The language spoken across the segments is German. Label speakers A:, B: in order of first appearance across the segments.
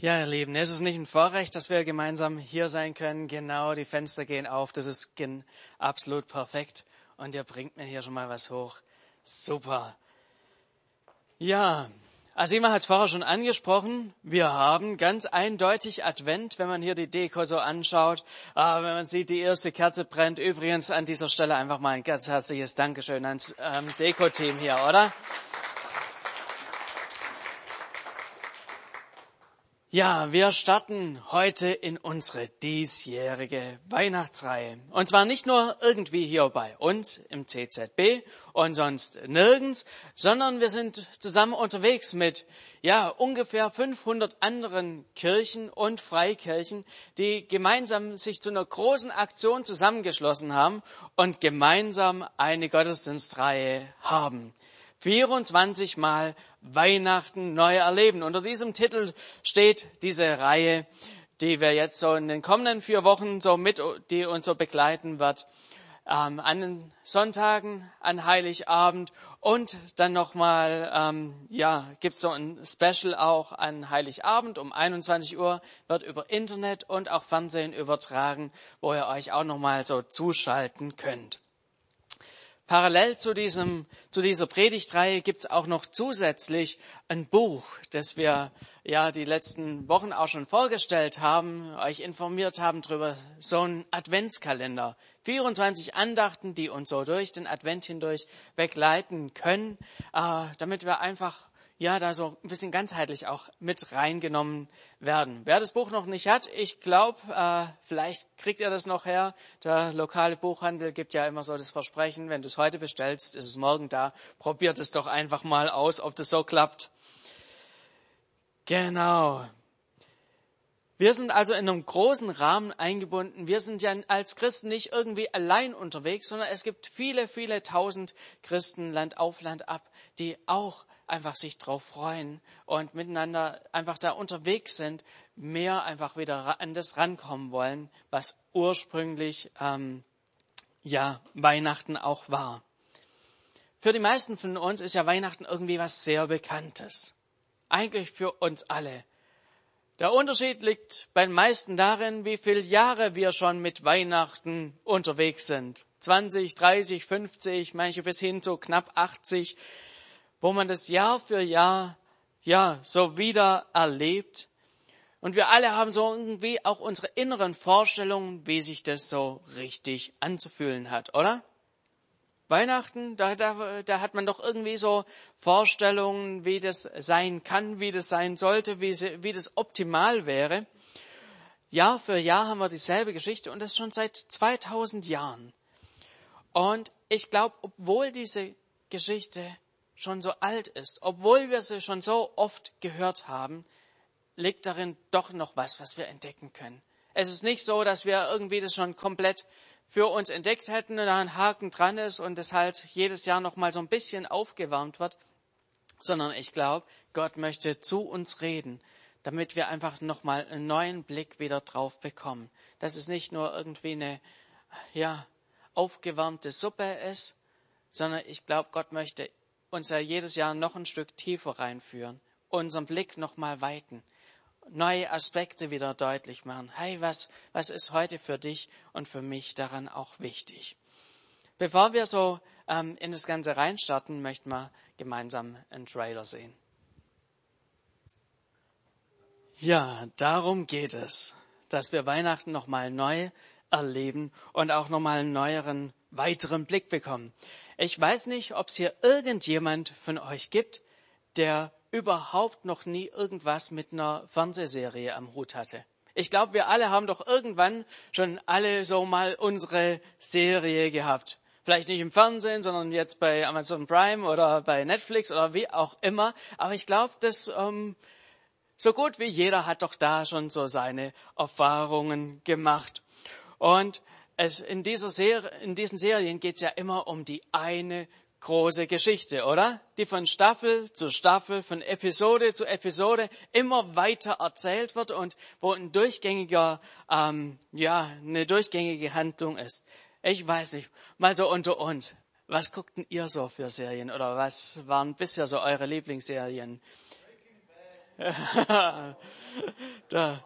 A: Ja, ihr Lieben, ist es nicht ein Vorrecht, dass wir gemeinsam hier sein können? Genau, die Fenster gehen auf, das ist absolut perfekt. Und ihr bringt mir hier schon mal was hoch. Super. Ja, Asima hat es vorher schon angesprochen. Wir haben ganz eindeutig Advent, wenn man hier die Deko so anschaut. Aber wenn man sieht, die erste Kerze brennt. Übrigens an dieser Stelle einfach mal ein ganz herzliches Dankeschön ans ähm, Deko-Team hier, oder? Ja, wir starten heute in unsere diesjährige Weihnachtsreihe. Und zwar nicht nur irgendwie hier bei uns im CZB und sonst nirgends, sondern wir sind zusammen unterwegs mit, ja, ungefähr 500 anderen Kirchen und Freikirchen, die gemeinsam sich zu einer großen Aktion zusammengeschlossen haben und gemeinsam eine Gottesdienstreihe haben. 24 Mal Weihnachten neu erleben. Unter diesem Titel steht diese Reihe, die wir jetzt so in den kommenden vier Wochen so mit, die uns so begleiten wird. Ähm, an den Sonntagen, an Heiligabend und dann nochmal, ähm, ja, gibt's so ein Special auch an Heiligabend um 21 Uhr, wird über Internet und auch Fernsehen übertragen, wo ihr euch auch nochmal so zuschalten könnt. Parallel zu, diesem, zu dieser Predigtreihe gibt es auch noch zusätzlich ein Buch, das wir ja die letzten Wochen auch schon vorgestellt haben, euch informiert haben darüber, so ein Adventskalender. 24 Andachten, die uns so durch den Advent hindurch begleiten können, äh, damit wir einfach ja, da so ein bisschen ganzheitlich auch mit reingenommen werden. Wer das Buch noch nicht hat, ich glaube, äh, vielleicht kriegt ihr das noch her. Der lokale Buchhandel gibt ja immer so das Versprechen, wenn du es heute bestellst, ist es morgen da. Probiert es doch einfach mal aus, ob das so klappt. Genau. Wir sind also in einem großen Rahmen eingebunden. Wir sind ja als Christen nicht irgendwie allein unterwegs, sondern es gibt viele, viele tausend Christen Land auf Land ab, die auch einfach sich drauf freuen und miteinander einfach da unterwegs sind, mehr einfach wieder an das rankommen wollen, was ursprünglich ähm, ja Weihnachten auch war. Für die meisten von uns ist ja Weihnachten irgendwie was sehr Bekanntes. Eigentlich für uns alle. Der Unterschied liegt bei den meisten darin, wie viele Jahre wir schon mit Weihnachten unterwegs sind. 20, 30, 50, manche bis hin zu knapp 80 wo man das Jahr für Jahr, ja, so wieder erlebt. Und wir alle haben so irgendwie auch unsere inneren Vorstellungen, wie sich das so richtig anzufühlen hat, oder? Weihnachten, da, da, da hat man doch irgendwie so Vorstellungen, wie das sein kann, wie das sein sollte, wie, wie das optimal wäre. Jahr für Jahr haben wir dieselbe Geschichte und das schon seit 2000 Jahren. Und ich glaube, obwohl diese Geschichte schon so alt ist, obwohl wir sie schon so oft gehört haben, liegt darin doch noch was, was wir entdecken können. Es ist nicht so, dass wir irgendwie das schon komplett für uns entdeckt hätten und da ein Haken dran ist und es halt jedes Jahr noch mal so ein bisschen aufgewärmt wird, sondern ich glaube, Gott möchte zu uns reden, damit wir einfach noch mal einen neuen Blick wieder drauf bekommen. Dass es nicht nur irgendwie eine, ja, aufgewärmte Suppe ist, sondern ich glaube, Gott möchte uns ja jedes Jahr noch ein Stück tiefer reinführen, unseren Blick noch mal weiten, neue Aspekte wieder deutlich machen. Hey, was, was ist heute für dich und für mich daran auch wichtig? Bevor wir so ähm, in das Ganze reinstarten, möchten wir gemeinsam einen Trailer sehen. Ja, darum geht es, dass wir Weihnachten noch mal neu erleben und auch noch mal einen neueren, weiteren Blick bekommen. Ich weiß nicht, ob es hier irgendjemand von euch gibt, der überhaupt noch nie irgendwas mit einer Fernsehserie am Hut hatte. Ich glaube, wir alle haben doch irgendwann schon alle so mal unsere Serie gehabt. Vielleicht nicht im Fernsehen, sondern jetzt bei Amazon Prime oder bei Netflix oder wie auch immer. Aber ich glaube, dass ähm, so gut wie jeder hat doch da schon so seine Erfahrungen gemacht. Und es in, dieser Serie, in diesen Serien geht es ja immer um die eine große Geschichte, oder? Die von Staffel zu Staffel, von Episode zu Episode immer weiter erzählt wird und wo ein durchgängiger, ähm, ja, eine durchgängige Handlung ist. Ich weiß nicht, mal so unter uns. Was guckten ihr so für Serien oder was waren bisher so eure Lieblingsserien? da,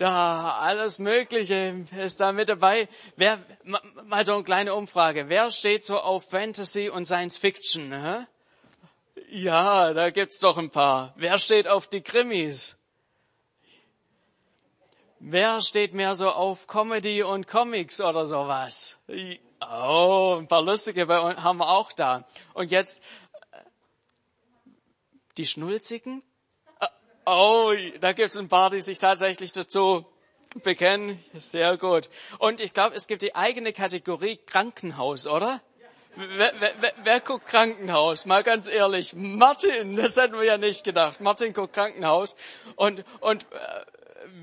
A: da alles Mögliche ist da mit dabei. Wer, mal so eine kleine Umfrage. Wer steht so auf Fantasy und Science Fiction? Hä? Ja, da gibt's doch ein paar. Wer steht auf die Krimis? Wer steht mehr so auf Comedy und Comics oder sowas? Oh, ein paar lustige haben wir auch da. Und jetzt äh, die Schnulzigen? Oh, da gibt es ein paar, die sich tatsächlich dazu bekennen. Sehr gut. Und ich glaube, es gibt die eigene Kategorie Krankenhaus, oder? Wer, wer, wer, guckt Krankenhaus? Mal ganz ehrlich. Martin, das hätten wir ja nicht gedacht. Martin guckt Krankenhaus. Und, und äh,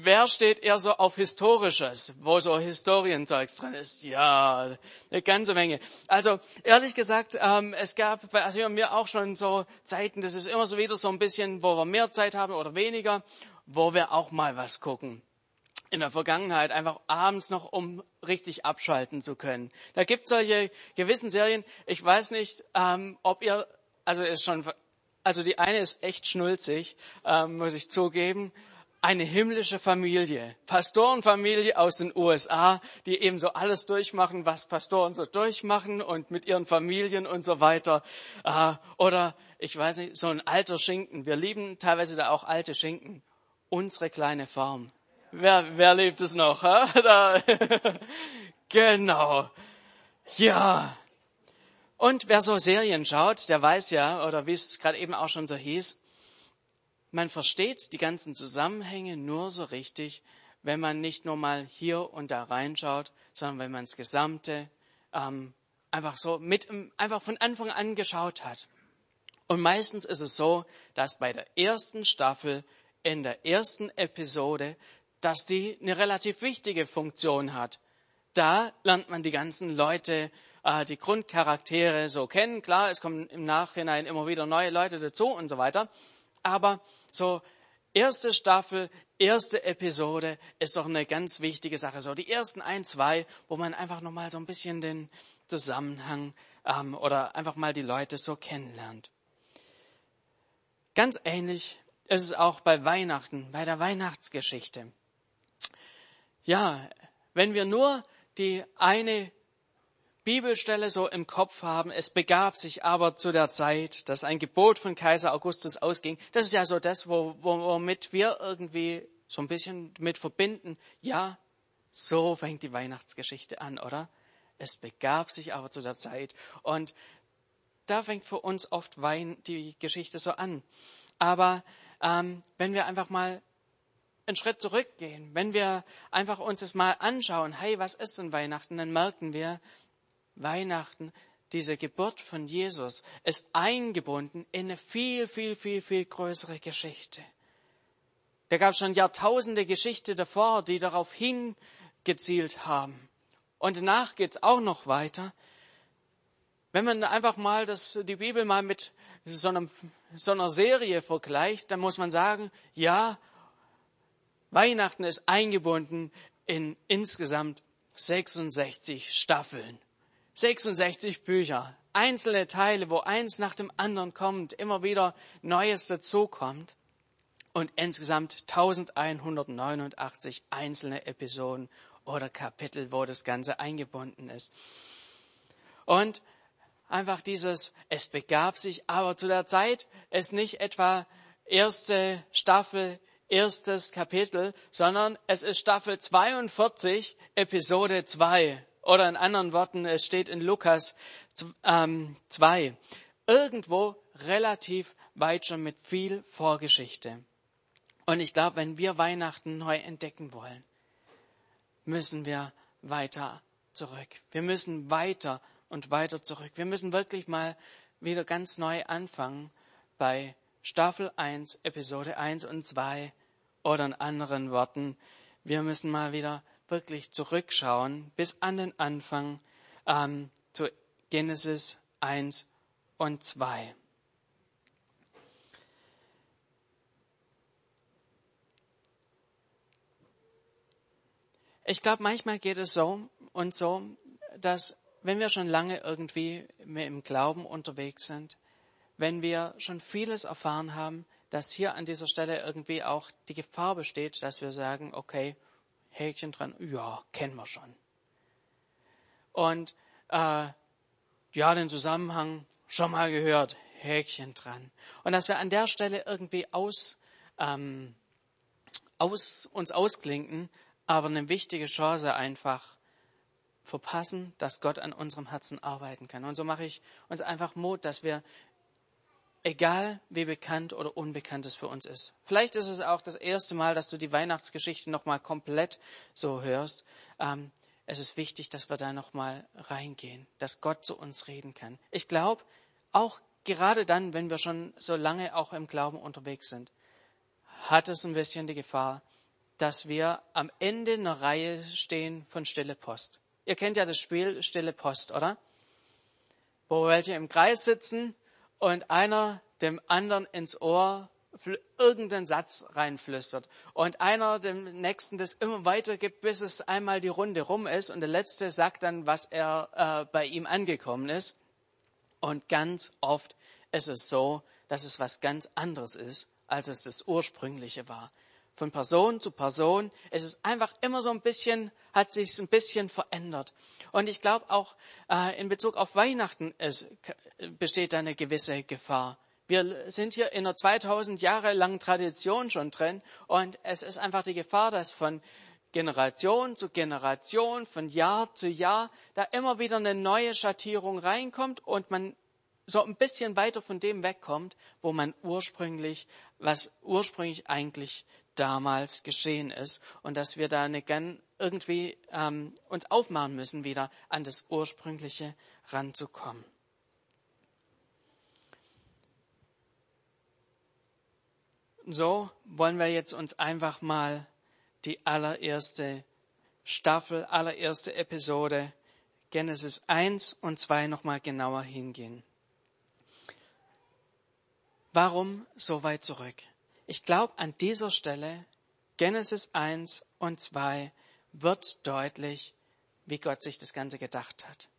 A: wer steht eher so auf Historisches, wo so Historienzeugs drin ist? Ja, eine ganze Menge. Also ehrlich gesagt, ähm, es gab bei also mir auch schon so Zeiten, das ist immer so wieder so ein bisschen, wo wir mehr Zeit haben oder weniger, wo wir auch mal was gucken. In der Vergangenheit einfach abends noch, um richtig abschalten zu können. Da gibt es solche gewissen Serien. Ich weiß nicht, ähm, ob ihr, also ist schon, also die eine ist echt schnulzig, ähm, muss ich zugeben eine himmlische Familie, Pastorenfamilie aus den USA, die eben so alles durchmachen, was Pastoren so durchmachen und mit ihren Familien und so weiter. Äh, oder ich weiß nicht, so ein alter Schinken. Wir lieben teilweise da auch alte Schinken. Unsere kleine Farm. Wer, wer liebt es noch? Genau. Ja. Und wer so Serien schaut, der weiß ja, oder wie es gerade eben auch schon so hieß, man versteht die ganzen Zusammenhänge nur so richtig, wenn man nicht nur mal hier und da reinschaut, sondern wenn man das Gesamte ähm, einfach so mit, einfach von Anfang an geschaut hat. Und meistens ist es so, dass bei der ersten Staffel, in der ersten Episode, dass die eine relativ wichtige Funktion hat. Da lernt man die ganzen Leute, äh, die Grundcharaktere so kennen. Klar, es kommen im Nachhinein immer wieder neue Leute dazu und so weiter. Aber so erste Staffel, erste Episode ist doch eine ganz wichtige Sache. So die ersten ein, zwei, wo man einfach nochmal so ein bisschen den Zusammenhang ähm, oder einfach mal die Leute so kennenlernt. Ganz ähnlich ist es auch bei Weihnachten, bei der Weihnachtsgeschichte. Ja, wenn wir nur die eine Bibelstelle so im Kopf haben, es begab sich aber zu der Zeit, dass ein Gebot von Kaiser Augustus ausging. Das ist ja so das, womit wir irgendwie so ein bisschen mit verbinden. Ja, so fängt die Weihnachtsgeschichte an, oder? Es begab sich aber zu der Zeit. Und da fängt für uns oft Wein die Geschichte so an. Aber ähm, wenn wir einfach mal einen Schritt zurückgehen, wenn wir einfach uns das mal anschauen, hey, was ist denn Weihnachten, dann merken wir, Weihnachten, diese Geburt von Jesus, ist eingebunden in eine viel, viel, viel, viel größere Geschichte. Da gab es schon Jahrtausende Geschichte davor, die darauf hingezielt haben. Und danach geht's auch noch weiter. Wenn man einfach mal das, die Bibel mal mit so, einem, so einer Serie vergleicht, dann muss man sagen, ja, Weihnachten ist eingebunden in insgesamt 66 Staffeln. 66 Bücher, einzelne Teile, wo eins nach dem anderen kommt, immer wieder Neues dazukommt und insgesamt 1189 einzelne Episoden oder Kapitel, wo das Ganze eingebunden ist. Und einfach dieses, es begab sich, aber zu der Zeit ist nicht etwa erste Staffel, erstes Kapitel, sondern es ist Staffel 42, Episode 2 oder in anderen Worten, es steht in Lukas 2, ähm, irgendwo relativ weit schon mit viel Vorgeschichte. Und ich glaube, wenn wir Weihnachten neu entdecken wollen, müssen wir weiter zurück. Wir müssen weiter und weiter zurück. Wir müssen wirklich mal wieder ganz neu anfangen bei Staffel 1, Episode 1 und 2 oder in anderen Worten, wir müssen mal wieder wirklich zurückschauen bis an den Anfang ähm, zu Genesis 1 und 2. Ich glaube, manchmal geht es so und so, dass wenn wir schon lange irgendwie im Glauben unterwegs sind, wenn wir schon vieles erfahren haben, dass hier an dieser Stelle irgendwie auch die Gefahr besteht, dass wir sagen, okay, Häkchen dran, ja, kennen wir schon. Und äh, ja, den Zusammenhang schon mal gehört, Häkchen dran. Und dass wir an der Stelle irgendwie aus, ähm, aus uns ausklinken, aber eine wichtige Chance einfach verpassen, dass Gott an unserem Herzen arbeiten kann. Und so mache ich uns einfach Mut, dass wir, egal wie bekannt oder unbekannt es für uns ist, vielleicht ist es auch das erste Mal, dass du die Weihnachtsgeschichte nochmal komplett so hörst, ähm, es ist wichtig, dass wir da nochmal reingehen, dass Gott zu uns reden kann. Ich glaube, auch gerade dann, wenn wir schon so lange auch im Glauben unterwegs sind, hat es ein bisschen die Gefahr, dass wir am Ende einer Reihe stehen von Stille Post. Ihr kennt ja das Spiel Stille Post, oder? Wo welche im Kreis sitzen und einer dem anderen ins Ohr irgendeinen Satz reinflüstert und einer dem nächsten das immer weitergibt, bis es einmal die Runde rum ist und der letzte sagt dann, was er äh, bei ihm angekommen ist. Und ganz oft ist es so, dass es was ganz anderes ist, als es das ursprüngliche war von Person zu Person. Es ist einfach immer so ein bisschen, hat sich ein bisschen verändert. Und ich glaube auch äh, in Bezug auf Weihnachten es besteht da eine gewisse Gefahr. Wir sind hier in einer 2000 Jahre langen Tradition schon drin und es ist einfach die Gefahr, dass von Generation zu Generation, von Jahr zu Jahr, da immer wieder eine neue Schattierung reinkommt und man so ein bisschen weiter von dem wegkommt, wo man ursprünglich, was ursprünglich eigentlich damals geschehen ist und dass wir da eine, irgendwie ähm, uns aufmachen müssen, wieder an das Ursprüngliche ranzukommen. So wollen wir jetzt uns einfach mal die allererste Staffel, allererste Episode Genesis 1 und 2 nochmal genauer hingehen. Warum so weit zurück? Ich glaube, an dieser Stelle, Genesis 1 und 2, wird deutlich, wie Gott sich das Ganze gedacht hat.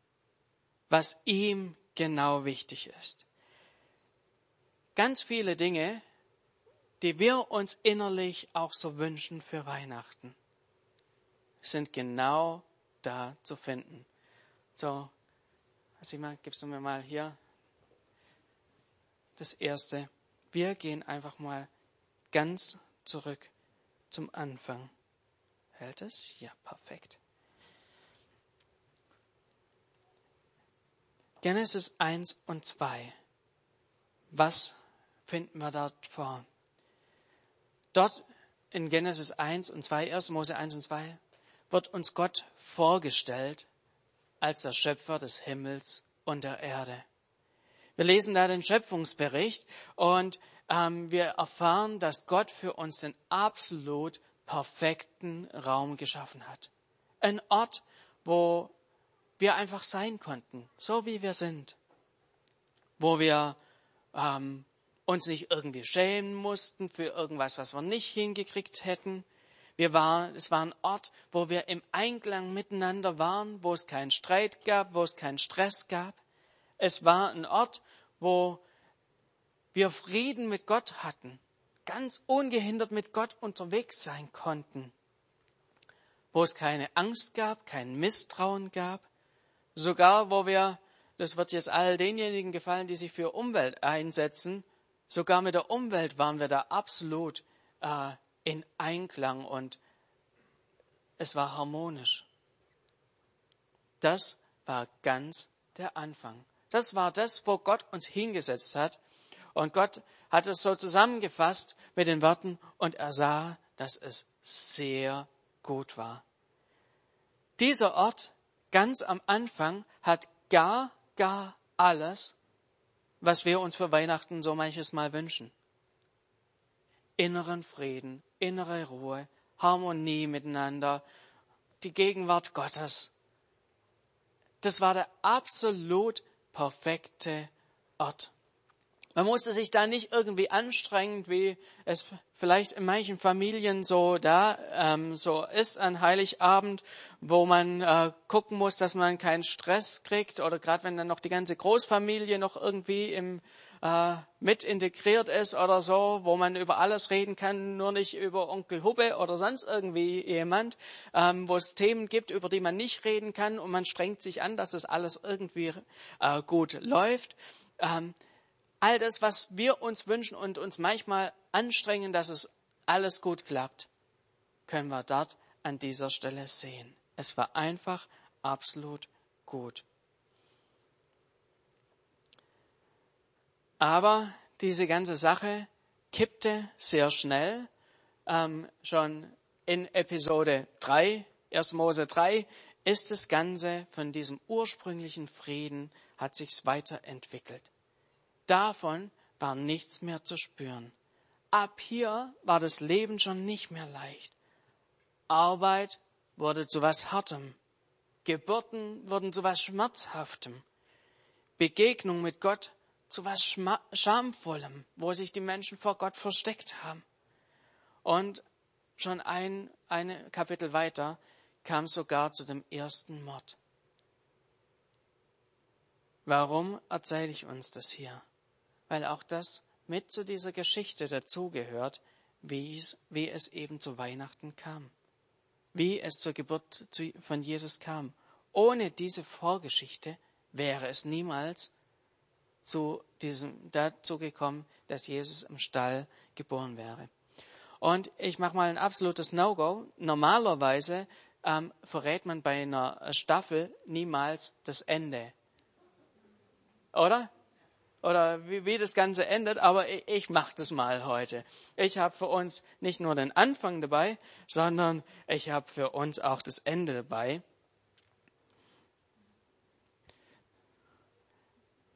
A: Was ihm genau wichtig ist. Ganz viele Dinge, die wir uns innerlich auch so wünschen für Weihnachten, sind genau da zu finden. So, Sima, gibst du mir mal hier das erste. Wir gehen einfach mal ganz zurück zum Anfang. Hält es? Ja, perfekt. Genesis 1 und 2. Was finden wir dort vor? Dort in Genesis 1 und 2, 1. Mose 1 und 2, wird uns Gott vorgestellt als der Schöpfer des Himmels und der Erde. Wir lesen da den Schöpfungsbericht und ähm, wir erfahren, dass Gott für uns den absolut perfekten Raum geschaffen hat. Ein Ort, wo wir einfach sein konnten, so wie wir sind. Wo wir ähm, uns nicht irgendwie schämen mussten für irgendwas, was wir nicht hingekriegt hätten. Wir waren, es war ein Ort, wo wir im Einklang miteinander waren, wo es keinen Streit gab, wo es keinen Stress gab. Es war ein Ort, wo wir Frieden mit Gott hatten, ganz ungehindert mit Gott unterwegs sein konnten, wo es keine Angst gab, kein Misstrauen gab, sogar wo wir, das wird jetzt all denjenigen gefallen, die sich für Umwelt einsetzen, sogar mit der Umwelt waren wir da absolut äh, in Einklang und es war harmonisch. Das war ganz der Anfang. Das war das, wo Gott uns hingesetzt hat und Gott hat es so zusammengefasst mit den Worten, und er sah, dass es sehr gut war. Dieser Ort ganz am Anfang hat gar, gar alles, was wir uns für Weihnachten so manches Mal wünschen. Inneren Frieden, innere Ruhe, Harmonie miteinander, die Gegenwart Gottes. Das war der absolut perfekte Ort. Man musste sich da nicht irgendwie anstrengend, wie es vielleicht in manchen Familien so da ähm, so ist an Heiligabend, wo man äh, gucken muss, dass man keinen Stress kriegt oder gerade wenn dann noch die ganze Großfamilie noch irgendwie im äh, mit integriert ist oder so, wo man über alles reden kann, nur nicht über Onkel Hubbe oder sonst irgendwie jemand, ähm, wo es Themen gibt, über die man nicht reden kann und man strengt sich an, dass das alles irgendwie äh, gut läuft. Ähm, all das, was wir uns wünschen und uns manchmal anstrengen, dass es alles gut klappt, können wir dort an dieser Stelle sehen. Es war einfach absolut gut. Aber diese ganze Sache kippte sehr schnell. Ähm, schon in Episode 3, 1. Mose 3, ist das Ganze von diesem ursprünglichen Frieden, hat sich's weiterentwickelt. Davon war nichts mehr zu spüren. Ab hier war das Leben schon nicht mehr leicht. Arbeit wurde zu was Hartem. Geburten wurden zu was Schmerzhaftem. Begegnung mit Gott zu was Schamvollem, wo sich die Menschen vor Gott versteckt haben. Und schon ein, ein Kapitel weiter kam sogar zu dem ersten Mord. Warum erzähle ich uns das hier? Weil auch das mit zu dieser Geschichte dazugehört, wie es, wie es eben zu Weihnachten kam. Wie es zur Geburt von Jesus kam. Ohne diese Vorgeschichte wäre es niemals zu diesem, dazu gekommen, dass Jesus im Stall geboren wäre. Und ich mache mal ein absolutes No-Go. Normalerweise ähm, verrät man bei einer Staffel niemals das Ende. Oder? Oder wie, wie das Ganze endet, aber ich, ich mache das mal heute. Ich habe für uns nicht nur den Anfang dabei, sondern ich habe für uns auch das Ende dabei.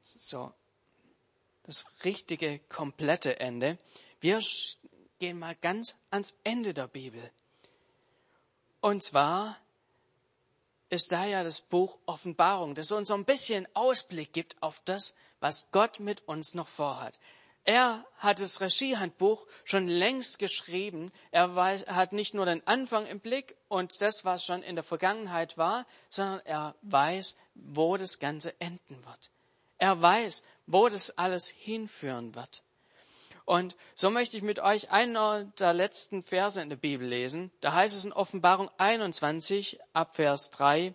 A: So, das richtige, komplette Ende. Wir gehen mal ganz ans Ende der Bibel. Und zwar ist da ja das Buch Offenbarung, das uns so ein bisschen Ausblick gibt auf das, was Gott mit uns noch vorhat. Er hat das Regiehandbuch schon längst geschrieben. Er hat nicht nur den Anfang im Blick und das, was schon in der Vergangenheit war, sondern er weiß, wo das Ganze enden wird. Er weiß, wo das alles hinführen wird. Und so möchte ich mit euch einer der letzten Verse in der Bibel lesen. Da heißt es in Offenbarung 21 ab Vers 3,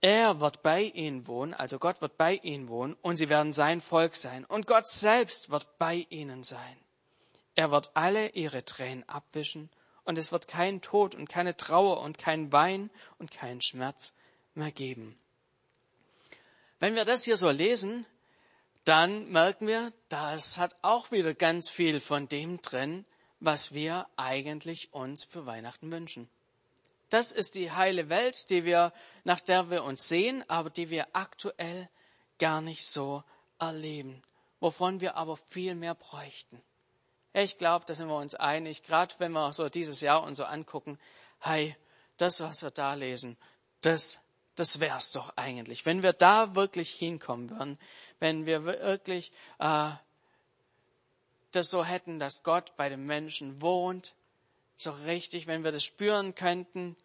A: er wird bei ihnen wohnen, also Gott wird bei ihnen wohnen und sie werden sein Volk sein und Gott selbst wird bei ihnen sein. Er wird alle ihre Tränen abwischen und es wird keinen Tod und keine Trauer und kein Wein und keinen Schmerz mehr geben. Wenn wir das hier so lesen, dann merken wir, das hat auch wieder ganz viel von dem drin, was wir eigentlich uns für Weihnachten wünschen. Das ist die heile Welt, die wir, nach der wir uns sehen, aber die wir aktuell gar nicht so erleben, wovon wir aber viel mehr bräuchten. Ich glaube, da sind wir uns einig, gerade wenn wir so dieses Jahr uns so angucken, hey, das, was wir da lesen, das das wär's doch eigentlich. Wenn wir da wirklich hinkommen würden, wenn wir wirklich äh, das so hätten, dass Gott bei den Menschen wohnt, so richtig, wenn wir das spüren könnten,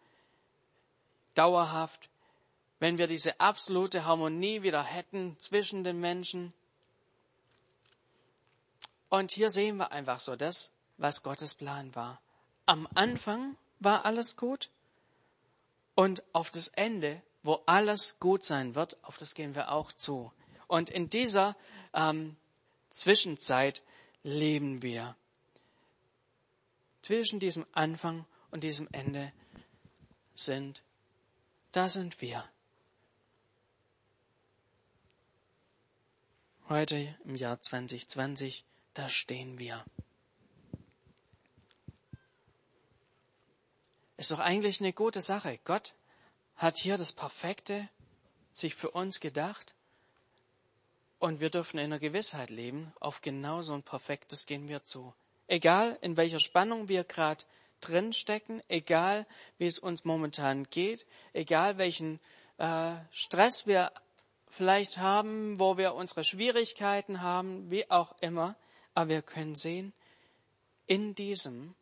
A: dauerhaft, wenn wir diese absolute Harmonie wieder hätten zwischen den Menschen. Und hier sehen wir einfach so das, was Gottes Plan war. Am Anfang war alles gut und auf das Ende wo alles gut sein wird, auf das gehen wir auch zu. Und in dieser ähm, Zwischenzeit leben wir. Zwischen diesem Anfang und diesem Ende sind, da sind wir. Heute im Jahr 2020, da stehen wir. Ist doch eigentlich eine gute Sache. Gott hat hier das Perfekte sich für uns gedacht und wir dürfen in der Gewissheit leben, auf genau so ein Perfektes gehen wir zu. Egal in welcher Spannung wir gerade drinstecken, egal wie es uns momentan geht, egal welchen äh, Stress wir vielleicht haben, wo wir unsere Schwierigkeiten haben, wie auch immer, aber wir können sehen, in diesem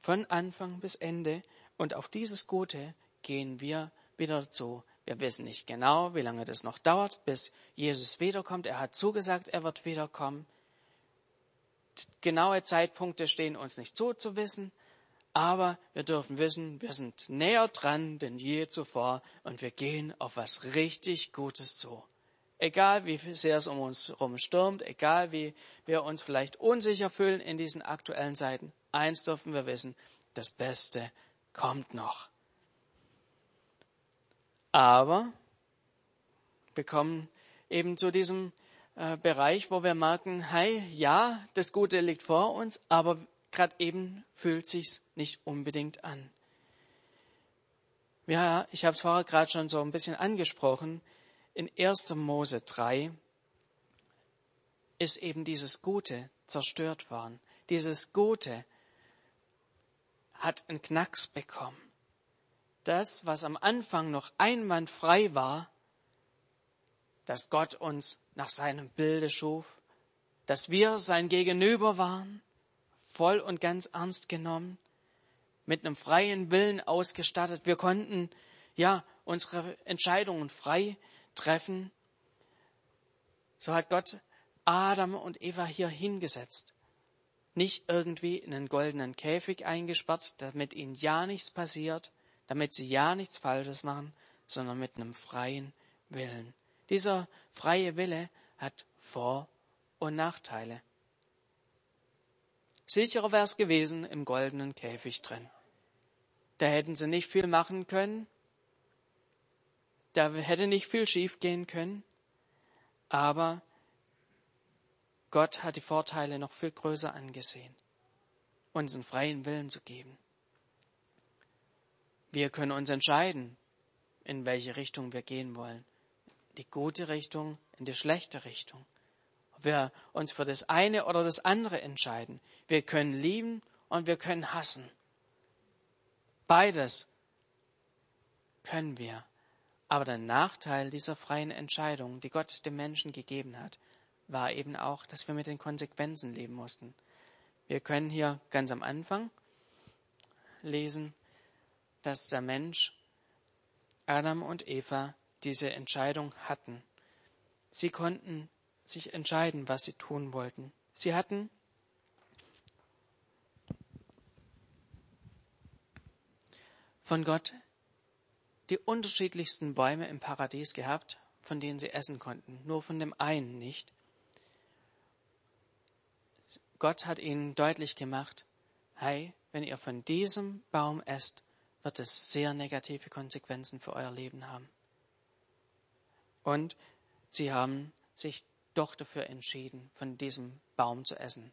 A: von Anfang bis Ende und auf dieses Gute gehen wir wieder zu. Wir wissen nicht genau, wie lange das noch dauert, bis Jesus wiederkommt. Er hat zugesagt, er wird wiederkommen. Genaue Zeitpunkte stehen uns nicht zu zu wissen, aber wir dürfen wissen, wir sind näher dran denn je zuvor und wir gehen auf was richtig Gutes zu. Egal wie sehr es um uns herum stürmt, egal wie wir uns vielleicht unsicher fühlen in diesen aktuellen Zeiten, eins dürfen wir wissen, das Beste kommt noch. Aber wir kommen eben zu diesem äh, Bereich, wo wir merken, hey, ja, das Gute liegt vor uns, aber gerade eben fühlt sich's nicht unbedingt an. Ja, ich habe es vorher gerade schon so ein bisschen angesprochen. In 1. Mose 3 ist eben dieses Gute zerstört worden. Dieses Gute hat einen Knacks bekommen das, was am Anfang noch einwandfrei war, dass Gott uns nach seinem Bilde schuf, dass wir sein Gegenüber waren, voll und ganz ernst genommen, mit einem freien Willen ausgestattet. Wir konnten, ja, unsere Entscheidungen frei treffen. So hat Gott Adam und Eva hier hingesetzt. Nicht irgendwie in einen goldenen Käfig eingesperrt, damit ihnen ja nichts passiert, damit sie ja nichts Falsches machen, sondern mit einem freien Willen. Dieser freie Wille hat Vor- und Nachteile. Sicherer wäre es gewesen im goldenen Käfig drin. Da hätten sie nicht viel machen können, da hätte nicht viel schiefgehen können, aber Gott hat die Vorteile noch viel größer angesehen, uns einen freien Willen zu geben. Wir können uns entscheiden, in welche Richtung wir gehen wollen. Die gute Richtung, in die schlechte Richtung. Ob wir uns für das eine oder das andere entscheiden. Wir können lieben und wir können hassen. Beides können wir. Aber der Nachteil dieser freien Entscheidung, die Gott dem Menschen gegeben hat, war eben auch, dass wir mit den Konsequenzen leben mussten. Wir können hier ganz am Anfang lesen, dass der Mensch, Adam und Eva, diese Entscheidung hatten. Sie konnten sich entscheiden, was sie tun wollten. Sie hatten von Gott die unterschiedlichsten Bäume im Paradies gehabt, von denen sie essen konnten, nur von dem einen nicht. Gott hat ihnen deutlich gemacht, hey, wenn ihr von diesem Baum esst, wird es sehr negative Konsequenzen für euer Leben haben. Und sie haben sich doch dafür entschieden, von diesem Baum zu essen.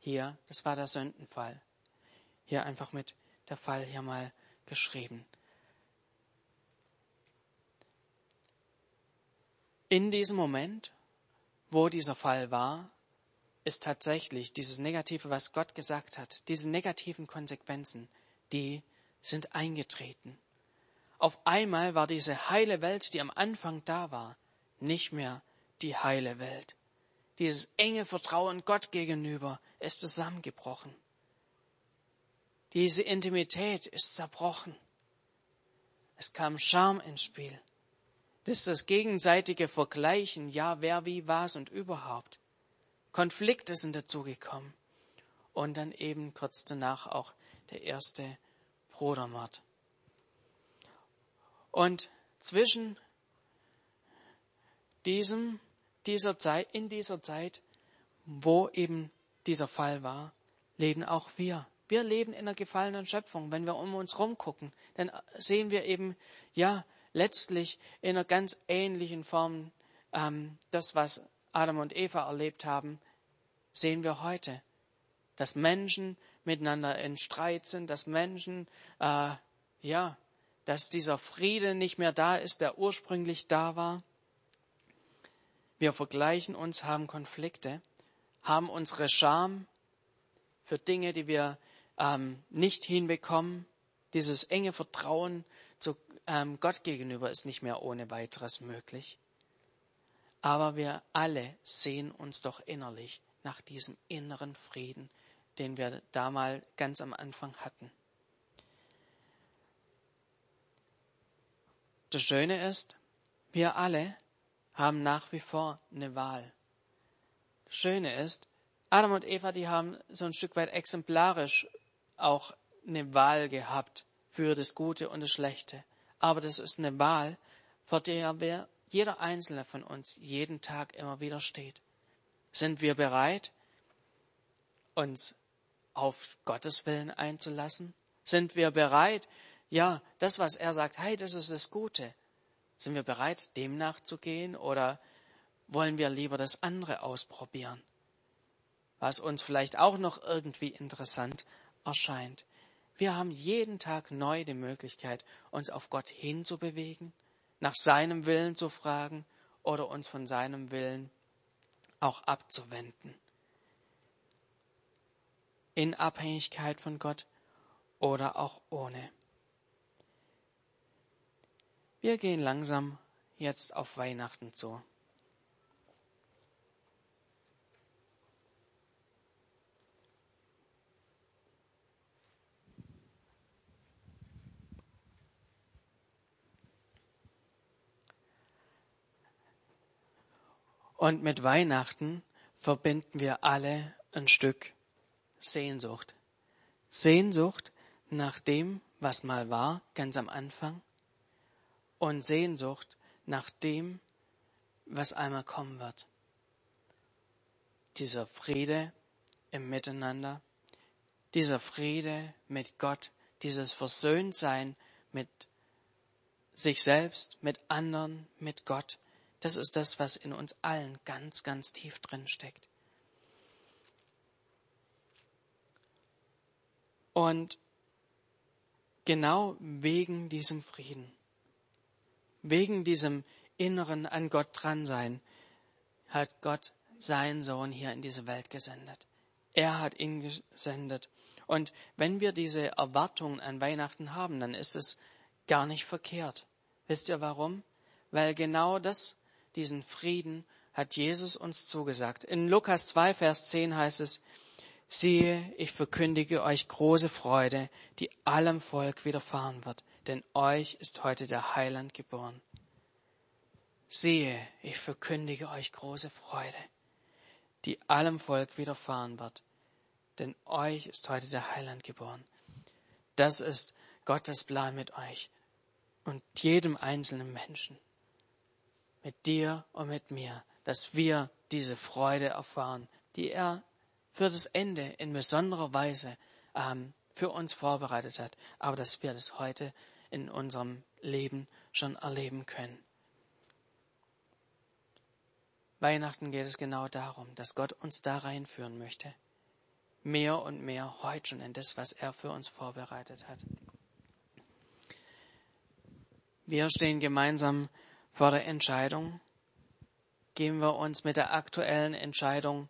A: Hier, das war der Sündenfall. Hier einfach mit der Fall hier mal geschrieben. In diesem Moment, wo dieser Fall war, ist tatsächlich dieses Negative, was Gott gesagt hat, diese negativen Konsequenzen, die sind eingetreten. Auf einmal war diese heile Welt, die am Anfang da war, nicht mehr die heile Welt. Dieses enge Vertrauen Gott gegenüber ist zusammengebrochen. Diese Intimität ist zerbrochen. Es kam Scham ins Spiel. Das ist das gegenseitige Vergleichen, ja, wer wie was und überhaupt. Konflikte sind dazugekommen. Und dann eben kurz danach auch der erste Brudermord. Und zwischen diesem, dieser Zeit, in dieser Zeit, wo eben dieser Fall war, leben auch wir. Wir leben in einer gefallenen Schöpfung. Wenn wir um uns rumgucken, dann sehen wir eben, ja, letztlich in einer ganz ähnlichen Form ähm, das, was Adam und Eva erlebt haben, sehen wir heute, dass Menschen miteinander in Streit sind, dass Menschen, äh, ja, dass dieser Friede nicht mehr da ist, der ursprünglich da war. Wir vergleichen uns, haben Konflikte, haben unsere Scham für Dinge, die wir ähm, nicht hinbekommen. Dieses enge Vertrauen zu ähm, Gott gegenüber ist nicht mehr ohne weiteres möglich. Aber wir alle sehen uns doch innerlich nach diesem inneren Frieden, den wir da mal ganz am Anfang hatten. Das Schöne ist, wir alle haben nach wie vor eine Wahl. Das Schöne ist, Adam und Eva, die haben so ein Stück weit exemplarisch auch eine Wahl gehabt für das Gute und das Schlechte. Aber das ist eine Wahl, vor der wir, jeder einzelne von uns jeden Tag immer wieder steht. Sind wir bereit, uns auf Gottes Willen einzulassen? Sind wir bereit, ja, das, was er sagt, hey, das ist das Gute. Sind wir bereit, dem nachzugehen oder wollen wir lieber das andere ausprobieren? Was uns vielleicht auch noch irgendwie interessant erscheint. Wir haben jeden Tag neu die Möglichkeit, uns auf Gott hinzubewegen, nach seinem Willen zu fragen oder uns von seinem Willen auch abzuwenden. In Abhängigkeit von Gott oder auch ohne. Wir gehen langsam jetzt auf Weihnachten zu. Und mit Weihnachten verbinden wir alle ein Stück Sehnsucht. Sehnsucht nach dem, was mal war, ganz am Anfang, und Sehnsucht nach dem, was einmal kommen wird. Dieser Friede im Miteinander, dieser Friede mit Gott, dieses Versöhntsein mit sich selbst, mit anderen, mit Gott, das ist das, was in uns allen ganz, ganz tief drin steckt. Und genau wegen diesem Frieden, wegen diesem inneren an Gott dran sein, hat Gott seinen Sohn hier in diese Welt gesendet. Er hat ihn gesendet. Und wenn wir diese Erwartungen an Weihnachten haben, dann ist es gar nicht verkehrt. Wisst ihr warum? Weil genau das diesen Frieden hat Jesus uns zugesagt. In Lukas 2, Vers 10 heißt es, siehe, ich verkündige euch große Freude, die allem Volk widerfahren wird, denn euch ist heute der Heiland geboren. Siehe, ich verkündige euch große Freude, die allem Volk widerfahren wird, denn euch ist heute der Heiland geboren. Das ist Gottes Plan mit euch und jedem einzelnen Menschen mit dir und mit mir, dass wir diese Freude erfahren, die er für das Ende in besonderer Weise ähm, für uns vorbereitet hat, aber dass wir das heute in unserem Leben schon erleben können. Weihnachten geht es genau darum, dass Gott uns da reinführen möchte. Mehr und mehr heute schon in das, was er für uns vorbereitet hat. Wir stehen gemeinsam vor der Entscheidung, geben wir uns mit der aktuellen Entscheidung,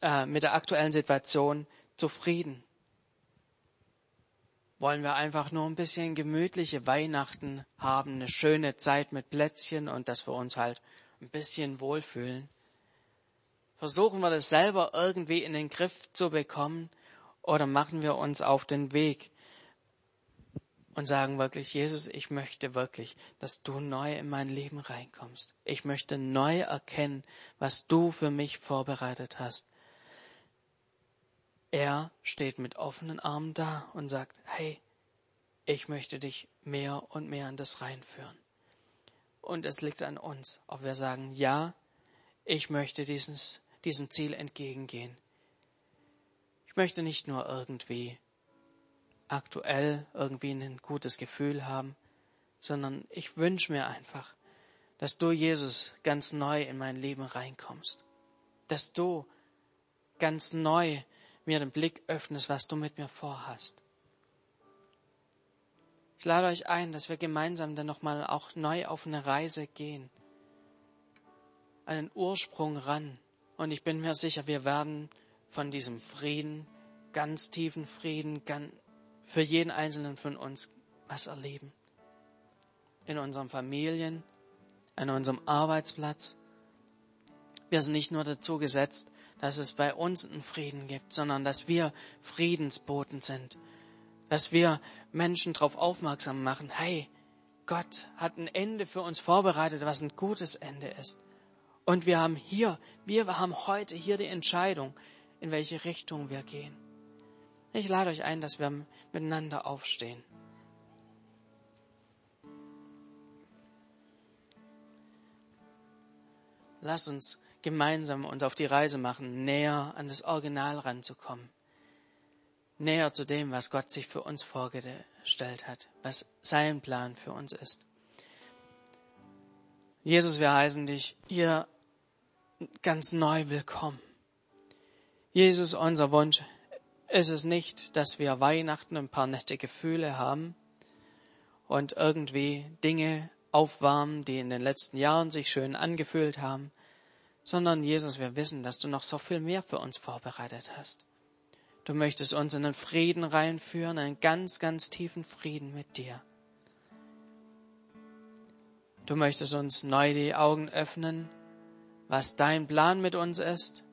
A: äh, mit der aktuellen Situation zufrieden? Wollen wir einfach nur ein bisschen gemütliche Weihnachten haben, eine schöne Zeit mit Plätzchen und dass wir uns halt ein bisschen wohlfühlen? Versuchen wir das selber irgendwie in den Griff zu bekommen oder machen wir uns auf den Weg, und sagen wirklich, Jesus, ich möchte wirklich, dass du neu in mein Leben reinkommst. Ich möchte neu erkennen, was du für mich vorbereitet hast. Er steht mit offenen Armen da und sagt, hey, ich möchte dich mehr und mehr in das reinführen. Und es liegt an uns, ob wir sagen, ja, ich möchte dieses, diesem Ziel entgegengehen. Ich möchte nicht nur irgendwie aktuell irgendwie ein gutes Gefühl haben, sondern ich wünsche mir einfach, dass du, Jesus, ganz neu in mein Leben reinkommst. Dass du ganz neu mir den Blick öffnest, was du mit mir vorhast. Ich lade euch ein, dass wir gemeinsam dann nochmal auch neu auf eine Reise gehen. Einen Ursprung ran. Und ich bin mir sicher, wir werden von diesem Frieden, ganz tiefen Frieden, ganz, für jeden einzelnen von uns was erleben. In unseren Familien, an unserem Arbeitsplatz. Wir sind nicht nur dazu gesetzt, dass es bei uns einen Frieden gibt, sondern dass wir Friedensboten sind. Dass wir Menschen darauf aufmerksam machen, hey, Gott hat ein Ende für uns vorbereitet, was ein gutes Ende ist. Und wir haben hier, wir haben heute hier die Entscheidung, in welche Richtung wir gehen. Ich lade euch ein, dass wir miteinander aufstehen. Lass uns gemeinsam uns auf die Reise machen, näher an das Original ranzukommen. Näher zu dem, was Gott sich für uns vorgestellt hat, was sein Plan für uns ist. Jesus, wir heißen dich hier ganz neu willkommen. Jesus, unser Wunsch ist es nicht, dass wir Weihnachten ein paar nette Gefühle haben und irgendwie Dinge aufwärmen, die in den letzten Jahren sich schön angefühlt haben, sondern Jesus, wir wissen, dass du noch so viel mehr für uns vorbereitet hast. Du möchtest uns in einen Frieden reinführen, einen ganz, ganz tiefen Frieden mit dir. Du möchtest uns neu die Augen öffnen, was dein Plan mit uns ist,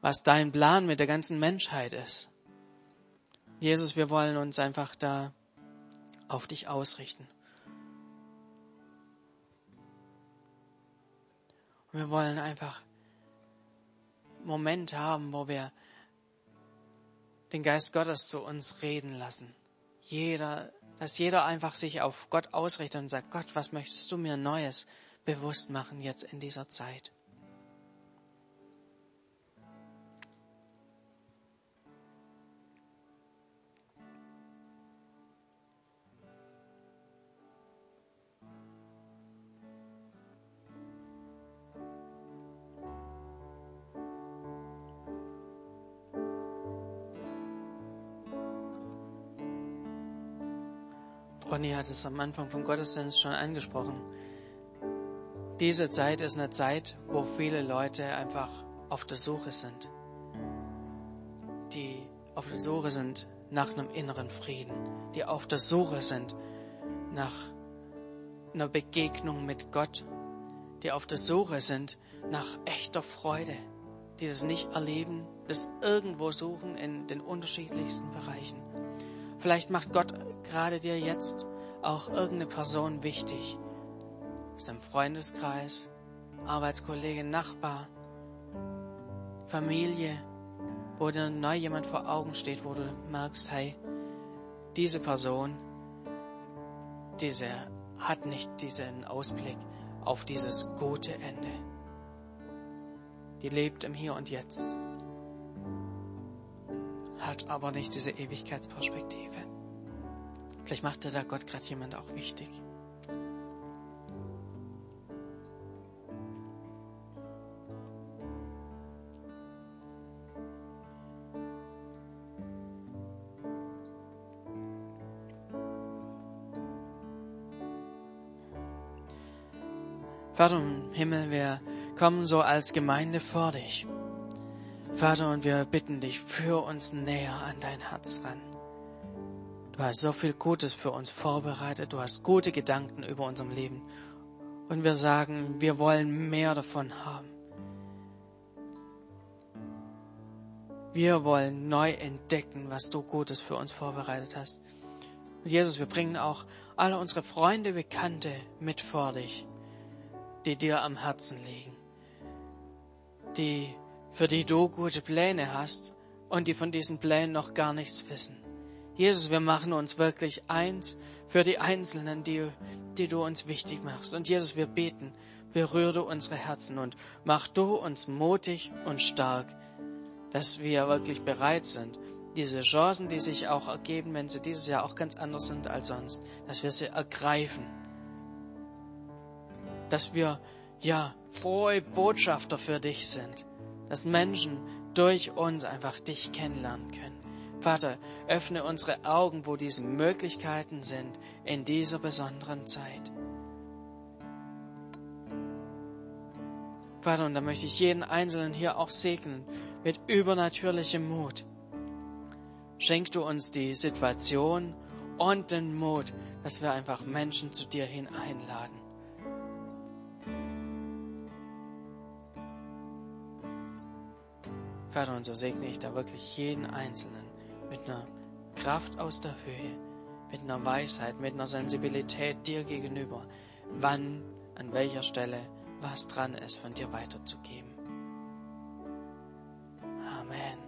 A: was dein Plan mit der ganzen Menschheit ist. Jesus, wir wollen uns einfach da auf dich ausrichten. Wir wollen einfach Momente haben, wo wir den Geist Gottes zu uns reden lassen. Jeder, dass jeder einfach sich auf Gott ausrichtet und sagt, Gott, was möchtest du mir Neues bewusst machen jetzt in dieser Zeit? Ronny hat es am Anfang vom Gottesdienst schon angesprochen. Diese Zeit ist eine Zeit, wo viele Leute einfach auf der Suche sind. Die auf der Suche sind nach einem inneren Frieden. Die auf der Suche sind nach einer Begegnung mit Gott. Die auf der Suche sind nach echter Freude. Die das nicht erleben, das irgendwo suchen in den unterschiedlichsten Bereichen. Vielleicht macht Gott gerade dir jetzt auch irgendeine Person wichtig. Ist im Freundeskreis, Arbeitskollege, Nachbar, Familie, wo dir neu jemand vor Augen steht, wo du merkst, hey, diese Person, diese hat nicht diesen Ausblick auf dieses gute Ende. Die lebt im Hier und Jetzt hat aber nicht diese Ewigkeitsperspektive. Vielleicht macht dir da Gott gerade jemand auch wichtig. Vater im Himmel, wir kommen so als Gemeinde vor dich. Vater, und wir bitten dich, führ uns näher an dein Herz ran. Du hast so viel Gutes für uns vorbereitet, du hast gute Gedanken über unserem Leben. Und wir sagen, wir wollen mehr davon haben. Wir wollen neu entdecken, was du Gutes für uns vorbereitet hast. Und Jesus, wir bringen auch alle unsere Freunde, Bekannte mit vor dich, die dir am Herzen liegen, die für die du gute Pläne hast und die von diesen Plänen noch gar nichts wissen. Jesus, wir machen uns wirklich eins für die Einzelnen, die, die du uns wichtig machst. Und Jesus, wir beten, berühre unsere Herzen und mach du uns mutig und stark, dass wir wirklich bereit sind, diese Chancen, die sich auch ergeben, wenn sie dieses Jahr auch ganz anders sind als sonst, dass wir sie ergreifen. Dass wir, ja, frohe Botschafter für dich sind dass Menschen durch uns einfach dich kennenlernen können. Vater, öffne unsere Augen, wo diese Möglichkeiten sind in dieser besonderen Zeit. Vater, und da möchte ich jeden Einzelnen hier auch segnen mit übernatürlichem Mut. Schenk du uns die Situation und den Mut, dass wir einfach Menschen zu dir hin einladen. Vater, und so segne ich da wirklich jeden Einzelnen mit einer Kraft aus der Höhe, mit einer Weisheit, mit einer Sensibilität dir gegenüber, wann, an welcher Stelle, was dran ist, von dir weiterzugeben. Amen.